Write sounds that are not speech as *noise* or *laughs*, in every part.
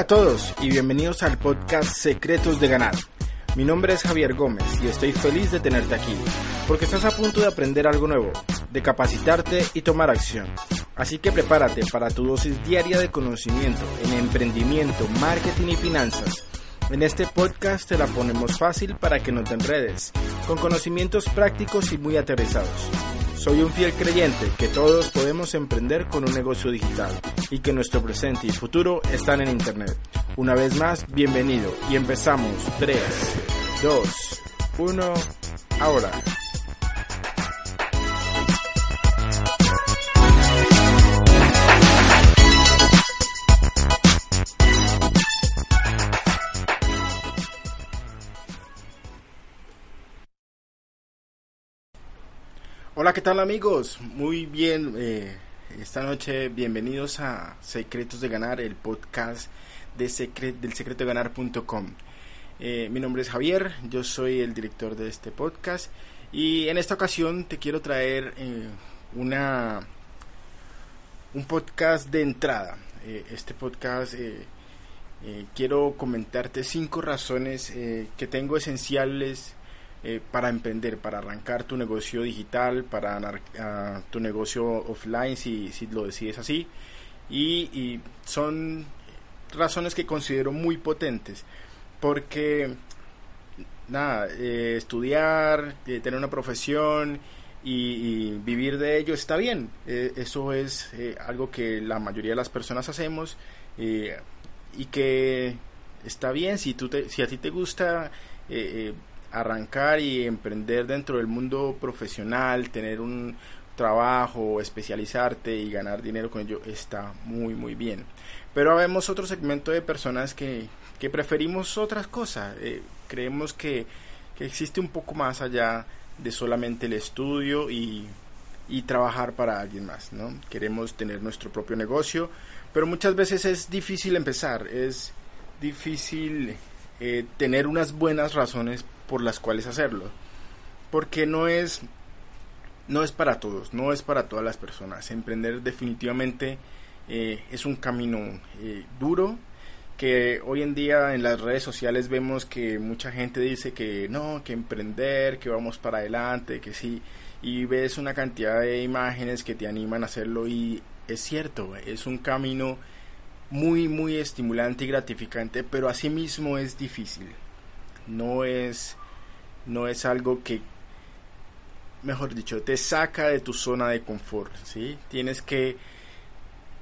Hola a todos y bienvenidos al podcast Secretos de Ganar. Mi nombre es Javier Gómez y estoy feliz de tenerte aquí, porque estás a punto de aprender algo nuevo, de capacitarte y tomar acción. Así que prepárate para tu dosis diaria de conocimiento en emprendimiento, marketing y finanzas. En este podcast te la ponemos fácil para que no te enredes, con conocimientos prácticos y muy aterrizados. Soy un fiel creyente que todos podemos emprender con un negocio digital y que nuestro presente y futuro están en Internet. Una vez más, bienvenido y empezamos 3, 2, 1, ahora. Hola, ¿qué tal amigos? Muy bien, eh, esta noche bienvenidos a Secretos de Ganar, el podcast de secret, del secretodeganar.com. Eh, mi nombre es Javier, yo soy el director de este podcast y en esta ocasión te quiero traer eh, una un podcast de entrada. Este podcast quiero comentarte cinco razones que tengo esenciales eh, para emprender, para arrancar tu negocio digital, para tu negocio offline, si, lo decides así. Y, son razones que considero muy potentes, porque nada, eh, estudiar, eh, tener una profesión y, vivir de ello está bien. Eh, eso es algo que la mayoría de las personas hacemos y que está bien si, tú te- si a ti te gusta eh, arrancar y emprender dentro del mundo profesional, tener un trabajo, especializarte y ganar dinero con ello, está muy muy bien. Pero vemos otro segmento de personas que, que preferimos otras cosas. eh, creemos que, que existe un poco más allá de solamente el estudio y, y trabajar para alguien más, ¿no? Queremos tener nuestro propio negocio, pero muchas veces es difícil empezar, es difícil eh, tener unas buenas razones por las cuales hacerlo, porque no es no es para todos, no es para todas las personas. Emprender definitivamente eh, es un camino eh, duro que hoy en día en las redes sociales vemos que mucha gente dice que no, que emprender, que vamos para adelante, que sí, y ves una cantidad de imágenes que te animan a hacerlo y es cierto, es un camino muy, muy estimulante y gratificante, pero asimismo es difícil. No es, no es algo que, mejor dicho, te saca de tu zona de confort, ¿sí? Tienes que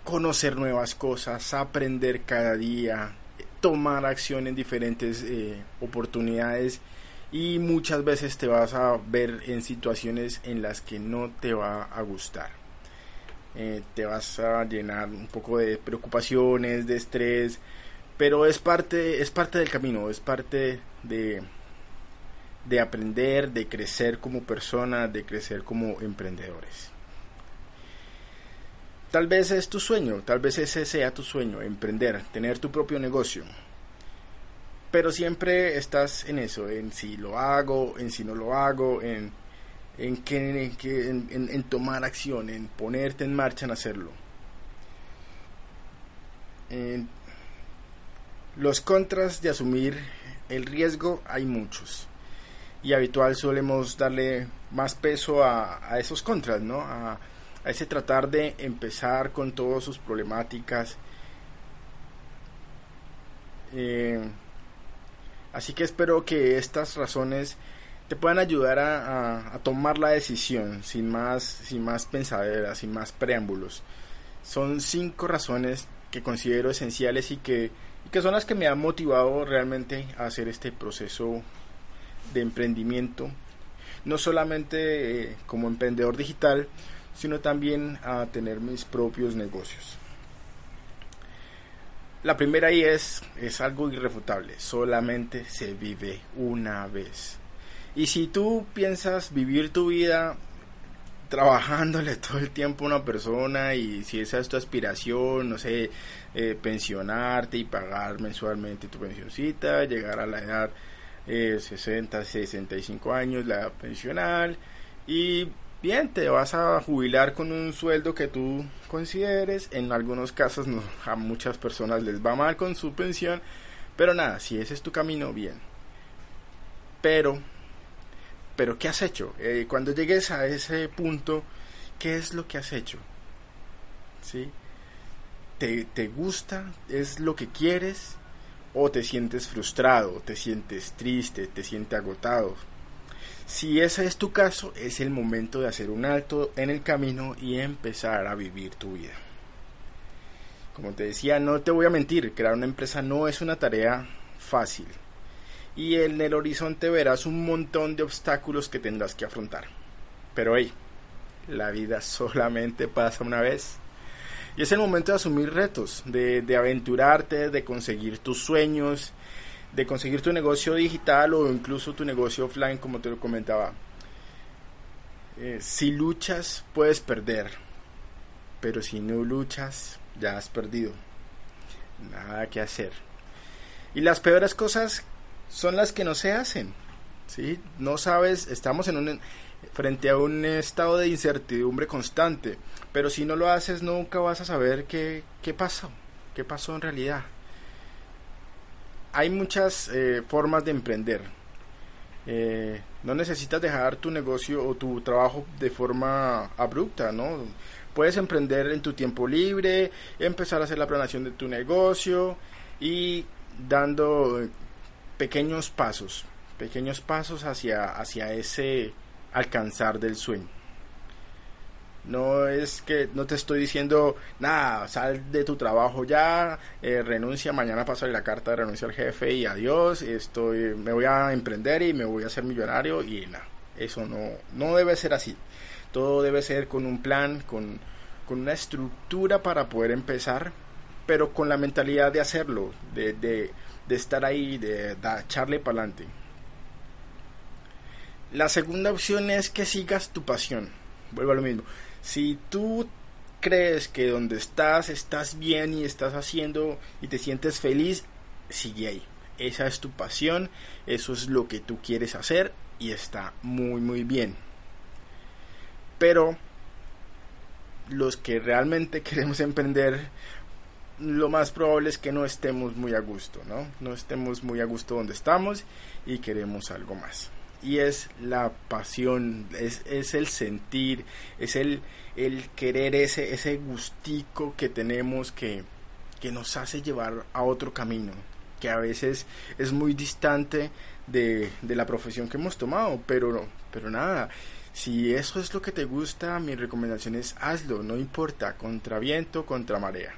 conocer nuevas cosas, aprender cada día, tomar acción en diferentes eh, oportunidades y muchas veces te vas a ver en situaciones en las que no te va a gustar. Eh, te vas a llenar un poco de preocupaciones, de estrés, pero es parte, es parte del camino, es parte de, de aprender, de crecer como persona, de crecer como emprendedores. Tal vez es tu sueño, tal vez ese sea tu sueño, emprender, tener tu propio negocio. Pero siempre estás en eso, en si lo hago, en si no lo hago, en, en, que, en, en- en- tomar acción, en ponerte en marcha en hacerlo. Los contras de asumir el riesgo hay muchos. Y habitual solemos darle más peso a, a esos contras, ¿no? A, a ese tratar de empezar con todas sus problemáticas. Eh, así que espero que estas razones te puedan ayudar a, a- tomar la decisión sin más, sin más pensadera, sin más preámbulos. Son cinco razones que considero esenciales y que, y que son las que me han motivado realmente a hacer este proceso de emprendimiento, no solamente eh, como emprendedor digital, sino también a tener mis propios negocios. La primera ahí es, es algo irrefutable, solamente se vive una vez. Y si tú piensas vivir tu vida trabajándole *laughs* todo el tiempo a una persona y si esa es tu aspiración, no sé, eh, pensionarte y pagar mensualmente tu pensioncita, llegar a la edad eh, 60, 65 años, la edad pensional y bien, te vas a jubilar con un sueldo que tú consideres, en algunos casos no, a muchas personas les va mal con su pensión, pero nada, si ese es tu camino, bien. Pero pero ¿qué has hecho? Eh, cuando llegues a ese punto, ¿qué es lo que has hecho? ¿Sí? ¿Te, ¿Te gusta? ¿Es lo que quieres? ¿O te sientes frustrado? ¿Te sientes triste? ¿Te sientes agotado? Si ese es tu caso, es el momento de hacer un alto en el camino y empezar a vivir tu vida. Como te decía, no te voy a mentir, crear una empresa no es una tarea fácil y en el horizonte verás un montón de obstáculos que tendrás que afrontar. Pero hey, la vida solamente pasa una vez. Y es el momento de asumir retos, de, aventurarte, de conseguir tus sueños, de conseguir tu negocio digital o incluso tu negocio offline, como te lo comentaba. Eh, si luchas, puedes perder. Pero si no luchas, ya has perdido. Nada que hacer. Y las peores cosas son las que no se hacen. ¿sí? No sabes, estamos en un, frente a un estado de incertidumbre constante, pero si no lo haces nunca vas a saber qué, qué pasó, qué pasó en realidad. Hay muchas eh, formas de emprender. Eh, no necesitas dejar tu negocio o tu trabajo de forma abrupta, ¿no? Puedes emprender en tu tiempo libre, empezar a hacer la planeación de tu negocio y dando pequeños pasos, pequeños pasos hacia, hacia ese alcanzar del sueño. No es que no te estoy diciendo, nada, sal de tu trabajo ya, eh, renuncia, mañana pasaré la carta de renuncia al jefe y adiós, estoy, me voy a emprender y me voy a hacer millonario y nada, eso no, no debe ser así. Todo debe ser con un plan, con, con una estructura para poder empezar, pero con la mentalidad de hacerlo, de, de de estar ahí, de, echarle para adelante. La segunda opción es que sigas tu pasión. Vuelvo a lo mismo. Si tú crees que donde estás estás bien y estás haciendo y te sientes feliz, sigue ahí. Esa es tu pasión, eso es lo que tú quieres hacer y está muy muy bien. Pero los que realmente *laughs* queremos emprender lo más probable es que no estemos muy a gusto, ¿no? No estemos muy a gusto donde estamos y queremos algo más. Y es la pasión, es, es el sentir, es el, el querer ese, ese gustico que tenemos que, que nos hace llevar a otro camino, que a veces es muy distante de, de la profesión que hemos tomado, pero, pero nada, si eso es lo que te gusta, mi recomendación es hazlo, no importa, contra viento, contra marea.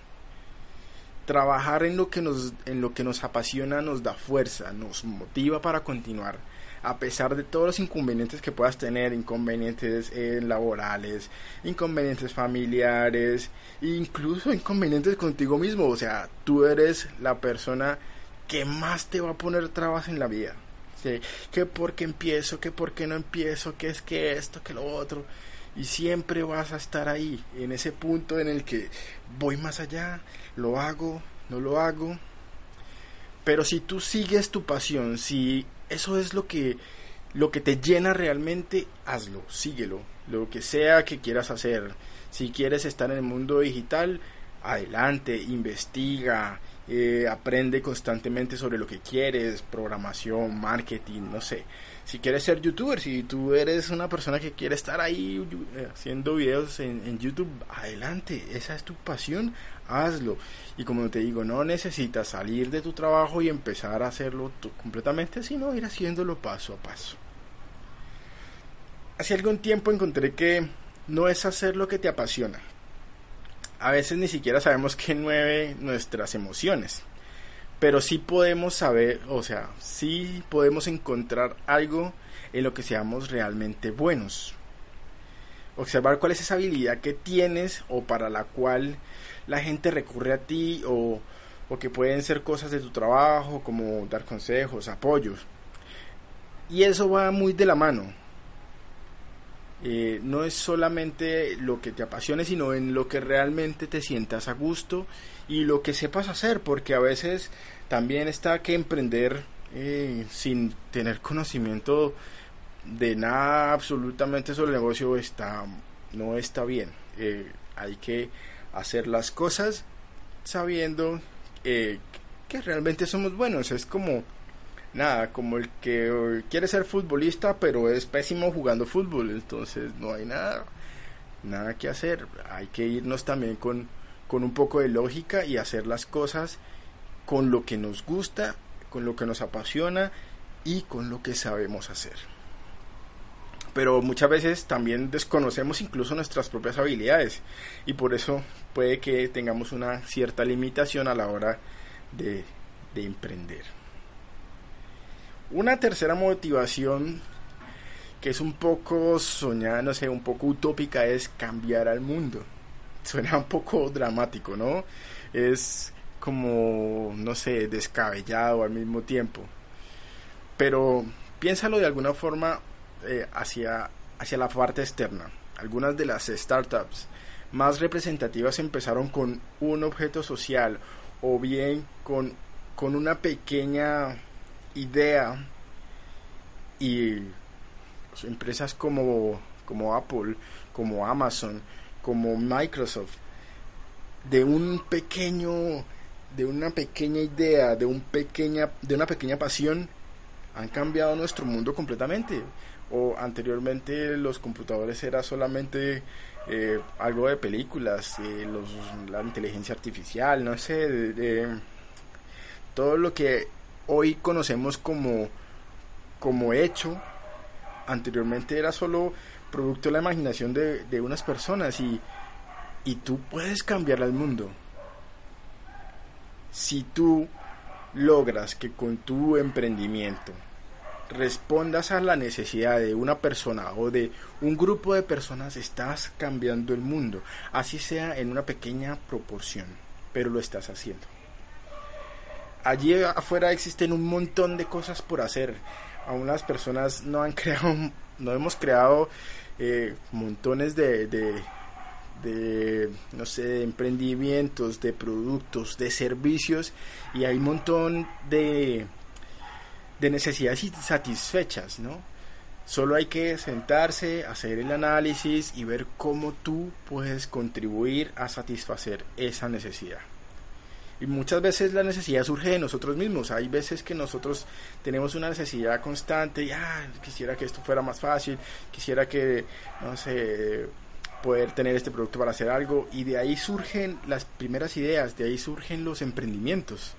Trabajar en lo que nos en lo que nos apasiona nos da fuerza, nos motiva para continuar a pesar de todos los inconvenientes que puedas tener, inconvenientes eh, laborales, inconvenientes familiares, incluso inconvenientes contigo mismo, o sea, tú eres la persona que más te va a poner trabas en la vida. ¿sí? Que porque empiezo, que porque no empiezo, que es que esto, que lo otro y siempre vas a estar ahí, en ese punto en el que voy más allá, lo hago, no lo hago. Pero si tú sigues tu pasión, si eso es lo que lo que te llena realmente, hazlo, síguelo, lo que sea que quieras hacer. Si quieres estar en el mundo digital, adelante, investiga, eh, aprende constantemente sobre lo que quieres, programación, marketing, no sé si quieres ser youtuber, si tú eres una persona que quiere estar ahí eh, haciendo videos en, YouTube, adelante, esa es tu pasión, hazlo. Y como te digo, no necesitas salir de tu trabajo y empezar a hacerlo completamente, sino ir haciéndolo paso a paso. Hace algún tiempo encontré que no es hacer lo que te apasiona. A veces ni siquiera sabemos qué mueve nuestras emociones. pero sí podemos saber, o sea, sí podemos encontrar algo en lo que seamos realmente buenos. Observar cuál es esa habilidad que tienes o para la cual la gente recurre a ti o, o que pueden ser cosas de tu trabajo como dar consejos, apoyos. Y eso va muy de la mano. Eh, no es solamente lo que te apasione, sino en lo que realmente te sientas a gusto y lo que sepas hacer, porque a veces también está que emprender eh, sin tener conocimiento de nada absolutamente sobre el negocio está no está bien. Eh, hay que hacer las cosas sabiendo que realmente somos buenos. Es como nada, como el que quiere ser futbolista pero es pésimo jugando fútbol, entonces no hay nada, nada que hacer, hay que irnos también con, con un poco de lógica y hacer las cosas con lo que nos gusta, con lo que nos apasiona y con lo que sabemos hacer. Pero muchas veces también desconocemos incluso nuestras propias habilidades y por eso puede que tengamos una cierta limitación a la hora de, de emprender. Una tercera motivación que es un poco soñada, no sé, un poco utópica es cambiar al mundo. Suena un poco dramático, ¿no? Es como, no sé, descabellado al mismo tiempo. Pero piénsalo de alguna forma eh, hacia, hacia la parte externa. Algunas de las startups más representativas empezaron con un objeto social o bien con, con una pequeña idea y pues, empresas como, como Apple, como Amazon, como Microsoft, de un pequeño, de una pequeña idea, de un pequeña, de una pequeña pasión, han cambiado nuestro mundo completamente. O anteriormente los computadores era solamente eh, algo de películas, eh, los, la inteligencia artificial, no sé, todo lo que hoy conocemos como, como hecho, anteriormente era solo producto de la imaginación de, unas personas y, y tú puedes cambiar al mundo. Si tú logras que con tu emprendimiento respondas a la necesidad de una persona o de un grupo de personas, estás cambiando el mundo, así sea en una pequeña proporción, pero lo estás haciendo allí afuera existen un montón de cosas por hacer. Aún las personas no han *laughs* creado, no hemos creado eh, montones de, de, no sé, de emprendimientos, de productos, de servicios y hay un montón de, de necesidades insatisfechas, ¿no? Solo hay que sentarse, hacer el análisis y ver cómo tú puedes contribuir a satisfacer esa necesidad. Y muchas veces la necesidad surge de nosotros mismos. Hay veces que nosotros tenemos una necesidad constante y ah, quisiera que esto fuera más fácil, quisiera que, no sé, poder tener este producto para hacer algo. Y de ahí surgen las primeras ideas, de ahí surgen los emprendimientos.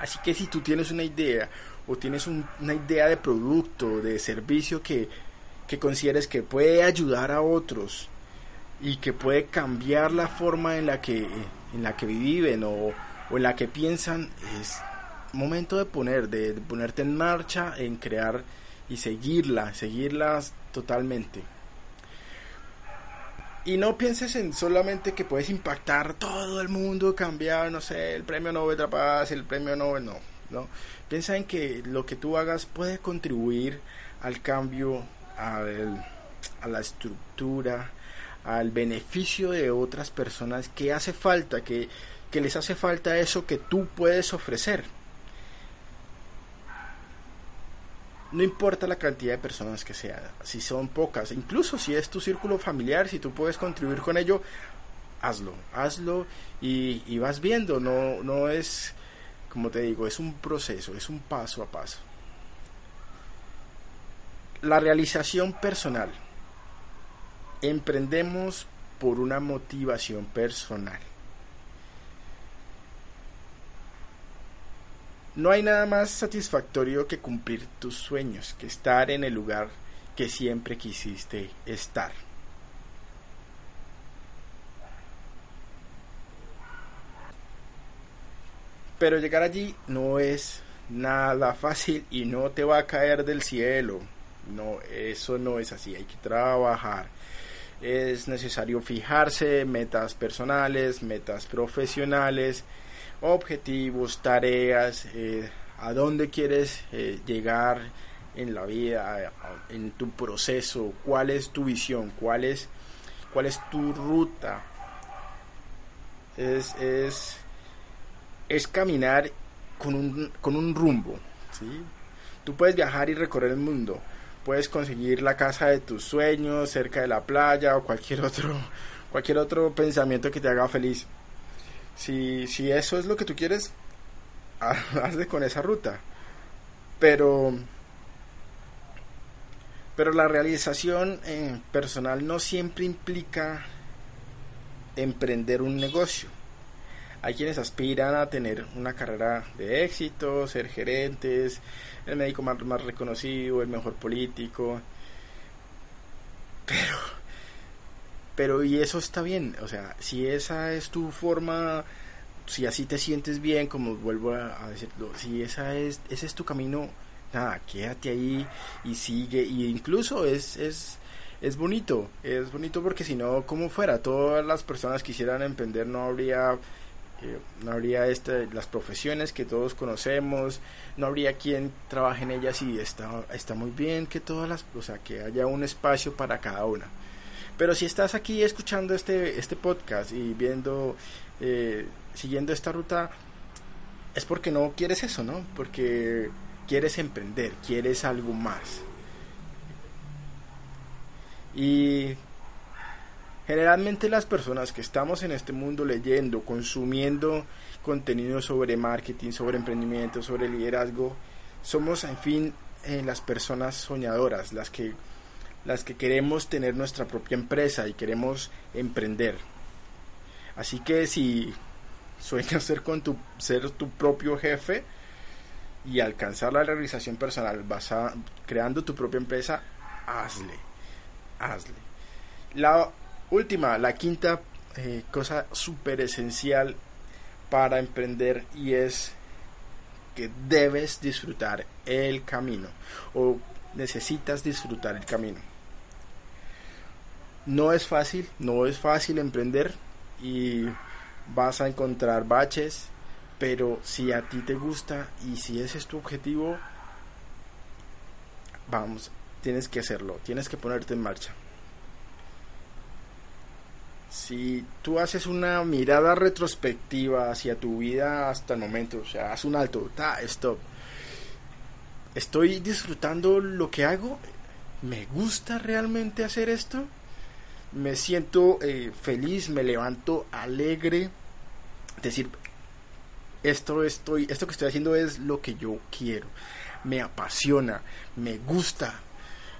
Así que si tú tienes una idea o tienes una idea de producto, de servicio que, que consideres que puede ayudar a otros y que puede cambiar la forma en la que en la que viven o, en la que piensan, es momento de poner, de, ponerte en marcha, en crear y seguirla, seguirlas totalmente. Y no pienses en solamente que puedes impactar todo el mundo, cambiar, no sé, el premio Nobel de la Paz, el premio Nobel, no, no. Piensa en que lo que tú hagas puede contribuir al cambio, a la estructura, al beneficio de otras personas que hace falta, que, les hace falta eso que tú puedes ofrecer. No importa la cantidad de personas que sean, si son pocas, incluso si es tu círculo familiar, si tú puedes contribuir con ello, hazlo, hazlo y, y vas viendo, no, no es, como te digo, es un proceso, es un paso a paso. La realización personal emprendemos por una motivación personal. No hay nada más satisfactorio que cumplir tus sueños, que estar en el lugar que siempre quisiste estar. Pero llegar allí no es nada fácil y no te va a caer del cielo. No, eso no es así, hay que trabajar. Es necesario fijarse metas personales, metas profesionales, objetivos, tareas, eh, a dónde quieres eh, llegar en la vida, en tu proceso, cuál es tu visión, cuál es, cuál es tu ruta. Es, es, es caminar con un, con un rumbo. ¿sí? Tú puedes viajar y recorrer el mundo, puedes conseguir la casa de tus sueños cerca de la playa o cualquier *laughs* otro, cualquier otro pensamiento que te haga feliz. Si, si eso es lo que tú quieres, *laughs* hazle con esa ruta. Pero, pero la realización eh, personal no siempre implica emprender un negocio. Hay quienes aspiran a tener una carrera de éxito, ser gerentes, el médico más, más reconocido, el mejor político. Pero, pero y eso está bien, o sea, si esa es tu forma, si así te sientes bien, como vuelvo a, decirlo, si esa es, ese es tu camino, nada, quédate ahí y sigue, y incluso es, es, es bonito, es bonito porque si no, como fuera, todas las personas quisieran emprender, no habría no habría este, las profesiones que todos conocemos, no habría quien trabaje en ellas y está, está muy bien que todas las, o sea, que haya un espacio para cada una. Pero si estás aquí escuchando este, este podcast y viendo, eh, siguiendo esta ruta, es porque no quieres eso, ¿no? Porque quieres emprender, quieres algo más. Y Generalmente las personas que estamos en este mundo leyendo, consumiendo contenido sobre marketing, sobre emprendimiento, sobre liderazgo, somos en fin eh, las personas soñadoras, las que, las que queremos tener nuestra propia empresa y queremos emprender. Así que si sueñas *laughs* ser, con tu, ser tu propio jefe y alcanzar la realización personal creando tu propia empresa, hazle, hazle. La última, la quinta eh, cosa súper esencial para emprender y es que debes disfrutar el camino o necesitas disfrutar el camino. No es fácil, no es fácil emprender y vas a encontrar baches, pero si a ti te gusta y si ese es tu objetivo, vamos, tienes que hacerlo, tienes que ponerte en marcha si tú haces una mirada retrospectiva hacia tu vida hasta el momento, o sea, haz un alto, ta, stop. ¿Estoy disfrutando lo que hago? ¿Me gusta realmente hacer esto? ¿Me siento eh, feliz? ¿Me levanto alegre? Decir, esto, estoy, esto que estoy haciendo es lo que yo quiero. Me apasiona, me gusta.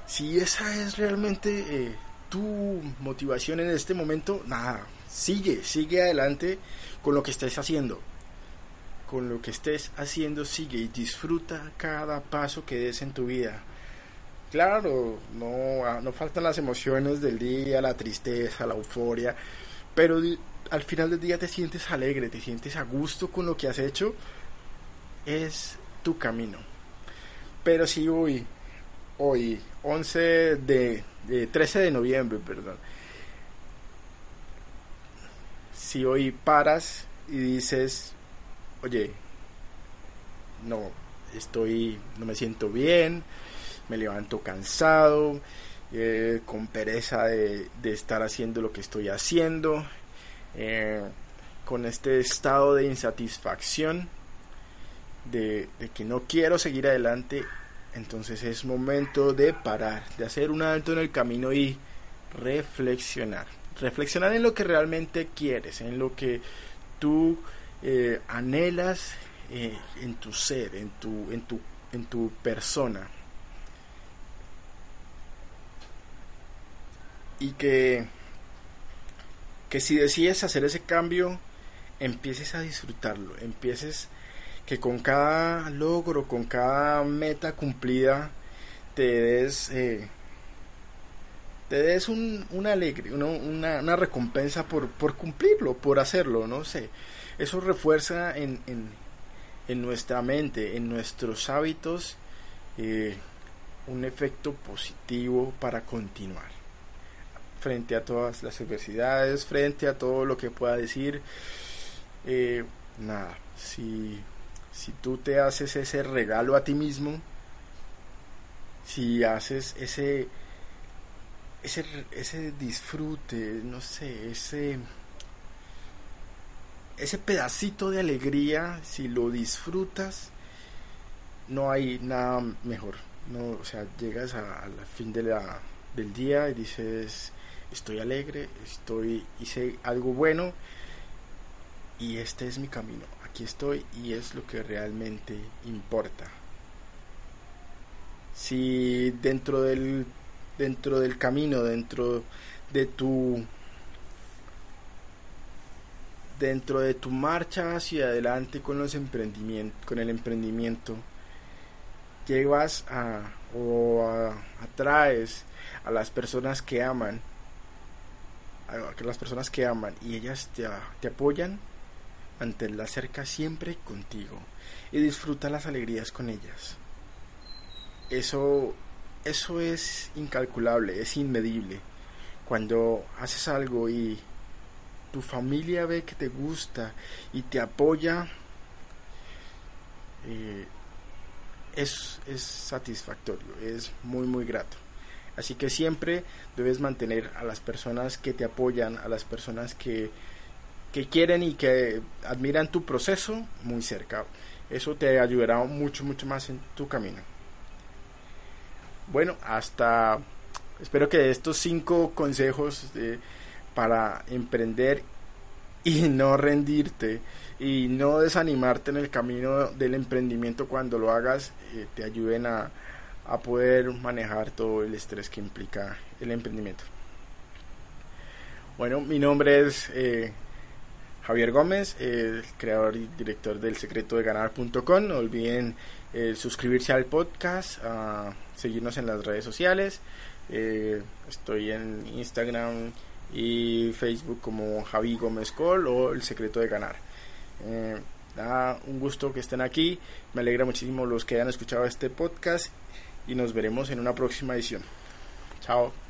Si esa es realmente eh, tu motivación en este momento, nada, sigue, sigue adelante con lo que estés haciendo. Con lo que estés haciendo, sigue y disfruta cada paso que des en tu vida. Claro, no, ah, no faltan las emociones del día, la tristeza, la euforia, pero al final del día te sientes alegre, te sientes a gusto con lo que has hecho, es tu camino. Pero si hoy, hoy, 11 de 13 de noviembre, perdón. Si hoy paras y dices, oye, no, estoy, no me siento bien, me levanto cansado, eh, con pereza de, estar haciendo lo que estoy haciendo, eh, con este estado de insatisfacción, de, de que no quiero seguir adelante, entonces es momento de parar, de hacer un alto en el camino y reflexionar. Reflexionar en lo que realmente quieres, en lo que tú eh, anhelas eh, en tu ser, en tu, en, tu, en tu persona. Y que, que si decides hacer ese cambio, empieces a disfrutarlo, empieces que con cada logro, con cada meta cumplida, te des, eh, te des un, una alegre, una, una, recompensa por, por, cumplirlo, por hacerlo, no sé. Eso refuerza en, en, nuestra mente, en nuestros hábitos, eh, un efecto positivo para continuar frente a todas las adversidades, frente a todo lo que pueda decir. Eh, nada, si, si tú te haces ese regalo a ti mismo, si haces ese, ese, ese disfrute, no sé, ese, ese pedacito de alegría, si lo disfrutas, no hay nada mejor. No, o sea, llegas al fin del día y dices, estoy alegre, estoy, hice algo bueno y este es mi camino. Estoy y es lo que realmente importa. Si dentro del dentro del camino, dentro de tu dentro de tu marcha hacia adelante con los emprendimientos, con el emprendimiento, llevas a o atraes a las personas que aman a las personas que aman y ellas te, te apoyan, la cerca siempre contigo y disfruta las alegrías con ellas. Eso, eso es incalculable, es inmedible. Cuando haces algo y tu familia ve que te gusta y te apoya, eh, es, es satisfactorio, es muy muy grato. Así que siempre debes mantener a las personas que te apoyan, a las personas que, que quieren y que admiran tu proceso muy cerca. Eso te ayudará mucho, mucho más en tu camino. Bueno, hasta... Espero que estos cinco consejos para emprender y *laughs* no rendirte y no desanimarte en el camino del emprendimiento cuando lo hagas eh, te ayuden a, a poder manejar todo el estrés que implica el emprendimiento. Bueno, mi nombre es eh, Javier Gómez, el creador y director del secreto de ganar.com. No olviden eh, suscribirse al podcast, seguirnos en las redes sociales. Eh, estoy en Instagram y Facebook como Javi Gómez Col o El Secreto de Ganar. Da un gusto que estén aquí. Me alegra muchísimo los que hayan escuchado este podcast y nos veremos en una próxima edición. Chao.